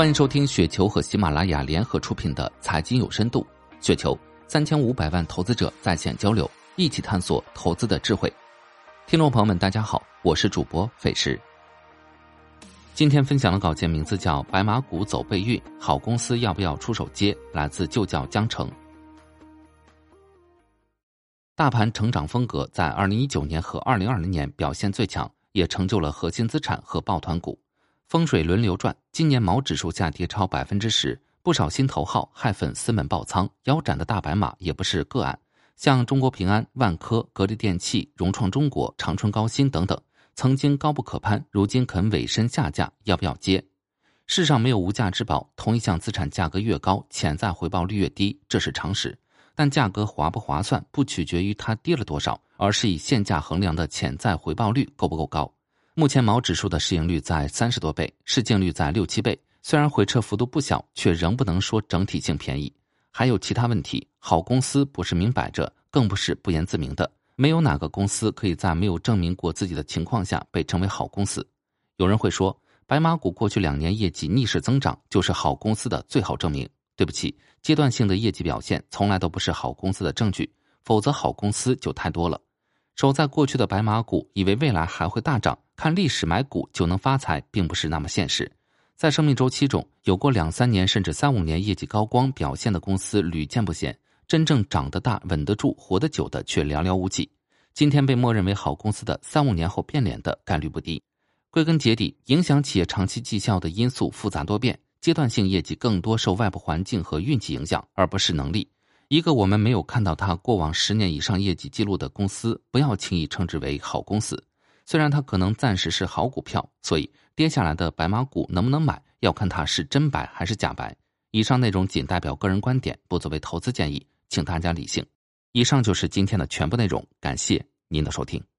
欢迎收听雪球和喜马拉雅联合出品的《财经有深度》，雪球三千五百万投资者在线交流，一起探索投资的智慧。听众朋友们，大家好，我是主播费时。今天分享的稿件名字叫《白马股走背运，好公司要不要出手接》，来自旧教江城。大盘成长风格在二零一九年和二零二零年表现最强，也成就了核心资产和抱团股。风水轮流转，今年毛指数下跌超百分之十，不少新头号害粉丝们爆仓，腰斩的大白马也不是个案。像中国平安、万科、格力电器、融创中国、长春高新等等，曾经高不可攀，如今肯委身下架，要不要接？世上没有无价之宝，同一项资产价格越高，潜在回报率越低，这是常识。但价格划不划算，不取决于它跌了多少，而是以现价衡量的潜在回报率够不够高。目前毛指数的市盈率在三十多倍，市净率在六七倍，虽然回撤幅度不小，却仍不能说整体性便宜。还有其他问题，好公司不是明摆着，更不是不言自明的。没有哪个公司可以在没有证明过自己的情况下被称为好公司。有人会说，白马股过去两年业绩逆势增长就是好公司的最好证明。对不起，阶段性的业绩表现从来都不是好公司的证据，否则好公司就太多了。守在过去的白马股，以为未来还会大涨。看历史买股就能发财，并不是那么现实。在生命周期中，有过两三年甚至三五年业绩高光表现的公司屡见不鲜，真正长得大、稳得住、活得久的却寥寥无几。今天被默认为好公司的，三五年后变脸的概率不低。归根结底，影响企业长期绩效的因素复杂多变，阶段性业绩更多受外部环境和运气影响，而不是能力。一个我们没有看到它过往十年以上业绩记录的公司，不要轻易称之为好公司。虽然它可能暂时是好股票，所以跌下来的白马股能不能买，要看它是真白还是假白。以上内容仅代表个人观点，不作为投资建议，请大家理性。以上就是今天的全部内容，感谢您的收听。